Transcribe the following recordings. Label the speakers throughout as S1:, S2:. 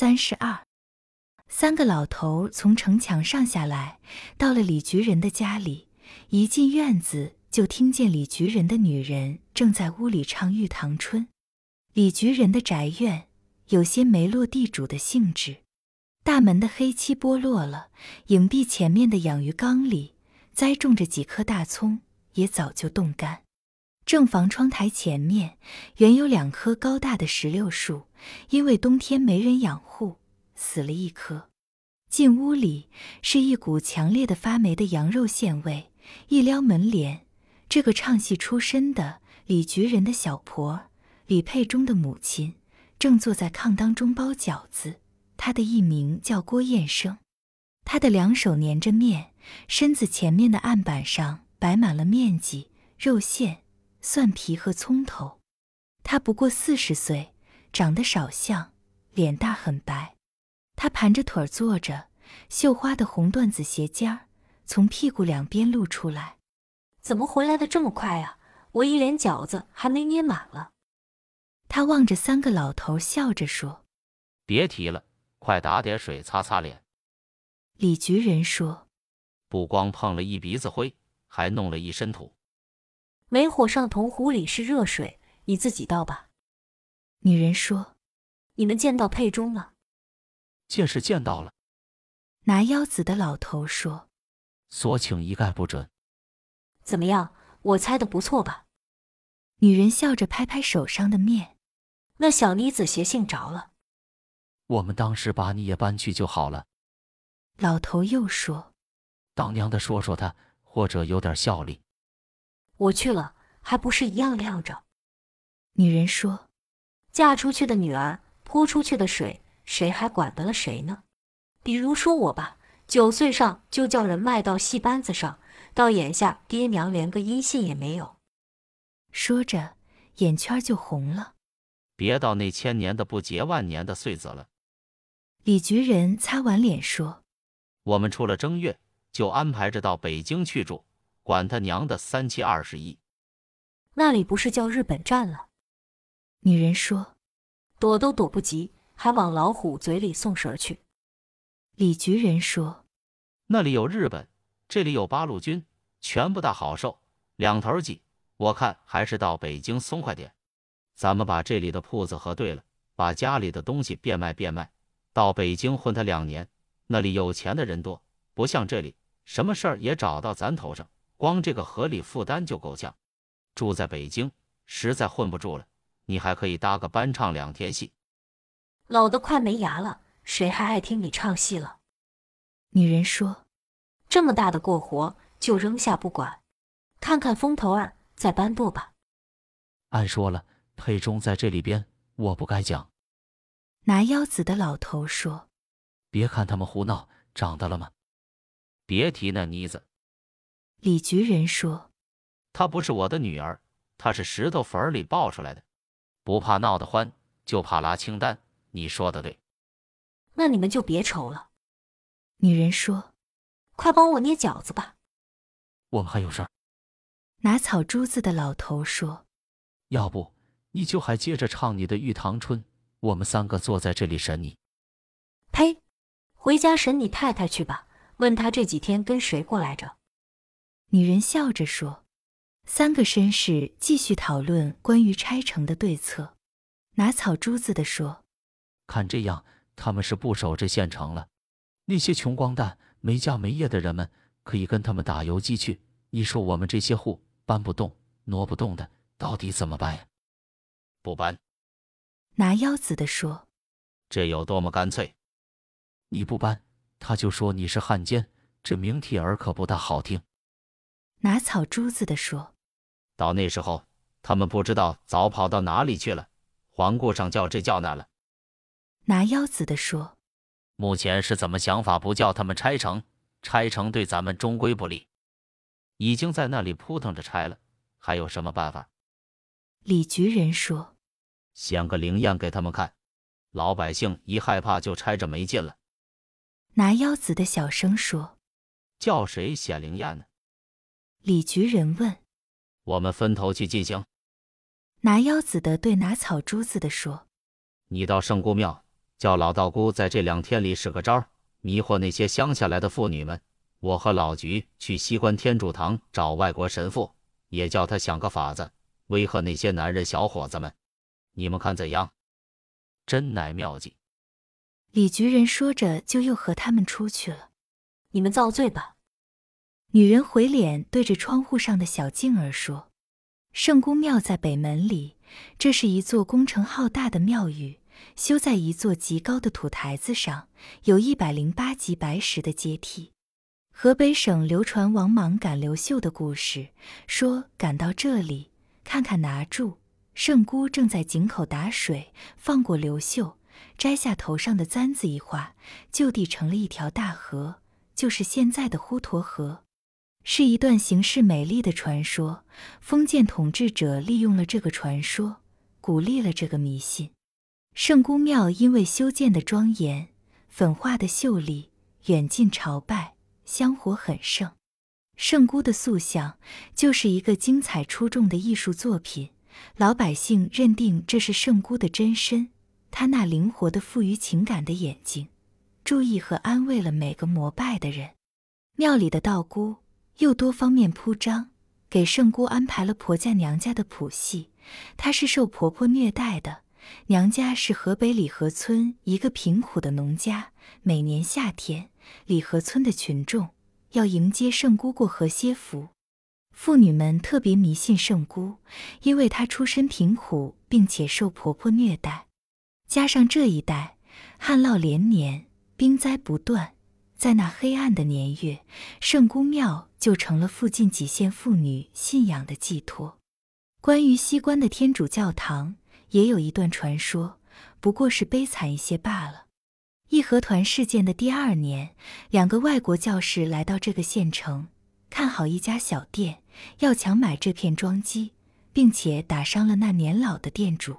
S1: 三十二，三个老头从城墙上下来，到了李菊人的家里。一进院子，就听见李菊人的女人正在屋里唱《玉堂春》。李菊人的宅院有些没落地主的性质，大门的黑漆剥落了，影壁前面的养鱼缸里栽种着几棵大葱，也早就冻干。正房窗台前面原有两棵高大的石榴树，因为冬天没人养护，死了一棵。进屋里是一股强烈的发霉的羊肉馅味。一撩门帘，这个唱戏出身的李菊人的小婆李佩忠的母亲正坐在炕当中包饺子。她的艺名叫郭燕生，她的两手粘着面，身子前面的案板上摆满了面剂、肉馅。蒜皮和葱头，他不过四十岁，长得少像，脸大很白。他盘着腿坐着，绣花的红缎子鞋尖儿从屁股两边露出来。
S2: 怎么回来的这么快啊？我一脸饺子还没捏满了。
S1: 他望着三个老头，笑着说：“
S3: 别提了，快打点水擦擦脸。”
S1: 李局人说：“
S3: 不光碰了一鼻子灰，还弄了一身土。”
S2: 煤火上铜壶里是热水，你自己倒吧。
S1: 女人说：“
S2: 你们见到佩中了？”“
S3: 见是见到了。”
S1: 拿腰子的老头说：“
S3: 所请一概不准。”“
S2: 怎么样？我猜的不错吧？”
S1: 女人笑着拍拍手上的面：“
S2: 那小妮子邪性着了。”“
S3: 我们当时把你也搬去就好了。”
S1: 老头又说：“
S3: 当娘的说说他，或者有点效力。”
S2: 我去了，还不是一样晾着？
S1: 女人说：“
S2: 嫁出去的女儿泼出去的水，谁还管得了谁呢？比如说我吧，九岁上就叫人卖到戏班子上，到眼下爹娘连个音信也没有。”
S1: 说着，眼圈就红了。
S3: 别到那千年的不结万年的岁子了。
S1: 李局人擦完脸说：“
S3: 我们出了正月，就安排着到北京去住。”管他娘的三七二十一，
S2: 那里不是叫日本站了？
S1: 女人说：“
S2: 躲都躲不及，还往老虎嘴里送食去。”
S1: 李局人说：“
S3: 那里有日本，这里有八路军，全部大好受，两头挤。我看还是到北京松快点。咱们把这里的铺子核对了，把家里的东西变卖变卖，到北京混他两年。那里有钱的人多，不像这里，什么事儿也找到咱头上。”光这个合理负担就够呛，住在北京实在混不住了。你还可以搭个班唱两天戏。
S2: 老的快没牙了，谁还爱听你唱戏了？
S1: 女人说：“
S2: 这么大的过活就扔下不管，看看风头儿再搬舵吧。”
S3: 按说了，佩中在这里边，我不该讲。
S1: 拿腰子的老头说：“
S3: 别看他们胡闹，长大了吗？别提那妮子。”
S1: 李局人说：“
S3: 她不是我的女儿，她是石头缝里抱出来的，不怕闹得欢，就怕拉清单。你说的对，
S2: 那你们就别愁了。”
S1: 女人说：“
S2: 快帮我捏饺子吧。”
S3: 我们还有事儿。
S1: 拿草珠子的老头说：“
S3: 要不你就还接着唱你的《玉堂春》，我们三个坐在这里审你。”
S2: 呸！回家审你太太去吧，问他这几天跟谁过来着。
S1: 女人笑着说：“三个绅士继续讨论关于拆城的对策。”拿草珠子的说：“
S3: 看这样，他们是不守这县城了。那些穷光蛋、没家没业的人们，可以跟他们打游击去。你说我们这些户搬不动、挪不动的，到底怎么办呀？”不搬。
S1: 拿腰子的说：“
S3: 这有多么干脆？你不搬，他就说你是汉奸，这名帖儿可不大好听。”
S1: 拿草珠子的说：“
S3: 到那时候，他们不知道早跑到哪里去了，环顾上叫这叫那了。”
S1: 拿腰子的说：“
S3: 目前是怎么想法？不叫他们拆城，拆城对咱们终归不利。已经在那里扑腾着拆了，还有什么办法？”
S1: 李局人说：“
S3: 显个灵验给他们看，老百姓一害怕就拆着没劲了。”
S1: 拿腰子的小声说：“
S3: 叫谁显灵验呢？”
S1: 李局人问：“
S3: 我们分头去进行。”
S1: 拿腰子的对拿草珠子的说：“
S3: 你到圣姑庙叫老道姑在这两天里使个招，迷惑那些乡下来的妇女们。我和老菊去西关天主堂找外国神父，也叫他想个法子威吓那些男人小伙子们。你们看怎样？真乃妙计。
S1: 李局人说着，就又和他们出去了。
S2: 你们造罪吧。
S1: 女人回脸对着窗户上的小静儿说：“圣姑庙在北门里，这是一座工程浩大的庙宇，修在一座极高的土台子上，有一百零八级白石的阶梯。河北省流传王莽赶刘秀的故事，说赶到这里，看看拿住，圣姑正在井口打水，放过刘秀，摘下头上的簪子一划，就地成了一条大河，就是现在的滹沱河。”是一段形式美丽的传说。封建统治者利用了这个传说，鼓励了这个迷信。圣姑庙因为修建的庄严、粉画的秀丽，远近朝拜，香火很盛。圣姑的塑像就是一个精彩出众的艺术作品，老百姓认定这是圣姑的真身。她那灵活的、富于情感的眼睛，注意和安慰了每个膜拜的人。庙里的道姑。又多方面铺张，给圣姑安排了婆家娘家的谱系。她是受婆婆虐待的，娘家是河北李河村一个贫苦的农家。每年夏天，李河村的群众要迎接圣姑过河歇福。妇女们特别迷信圣姑，因为她出身贫苦，并且受婆婆虐待，加上这一代旱涝连年，冰灾不断。在那黑暗的年月，圣姑庙就成了附近几县妇女信仰的寄托。关于西关的天主教堂，也有一段传说，不过是悲惨一些罢了。义和团事件的第二年，两个外国教士来到这个县城，看好一家小店，要强买这片庄基，并且打伤了那年老的店主。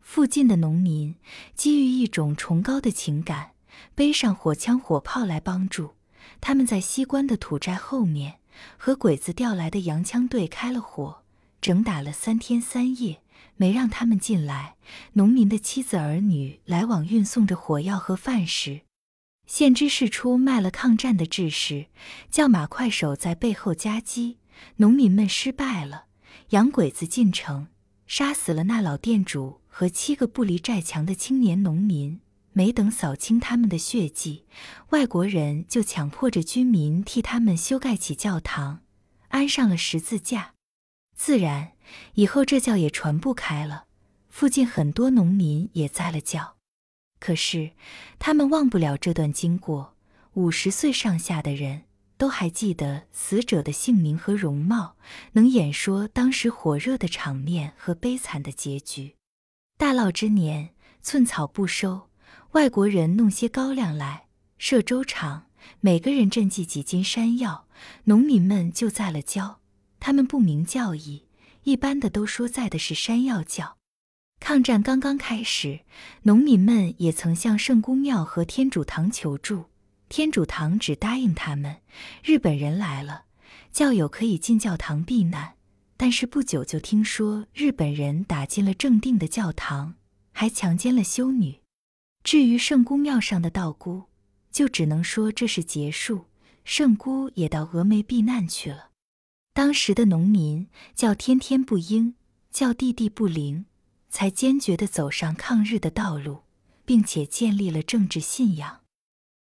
S1: 附近的农民基于一种崇高的情感。背上火枪火炮来帮助，他们在西关的土寨后面和鬼子调来的洋枪队开了火，整打了三天三夜，没让他们进来。农民的妻子儿女来往运送着火药和饭食。县知事出卖了抗战的志士，叫马快手在背后夹击。农民们失败了，洋鬼子进城，杀死了那老店主和七个不离寨墙的青年农民。没等扫清他们的血迹，外国人就强迫着居民替他们修盖起教堂，安上了十字架。自然，以后这教也传不开了。附近很多农民也栽了教，可是他们忘不了这段经过。五十岁上下的人都还记得死者的姓名和容貌，能演说当时火热的场面和悲惨的结局。大涝之年，寸草不收。外国人弄些高粱来设粥厂，每个人赈济几斤山药，农民们就栽了椒。他们不明教义，一般的都说栽的是山药教。抗战刚刚开始，农民们也曾向圣公庙和天主堂求助，天主堂只答应他们，日本人来了，教友可以进教堂避难。但是不久就听说日本人打进了正定的教堂，还强奸了修女。至于圣姑庙上的道姑，就只能说这是结束。圣姑也到峨眉避难去了。当时的农民叫天天不应，叫地地不灵，才坚决地走上抗日的道路，并且建立了政治信仰。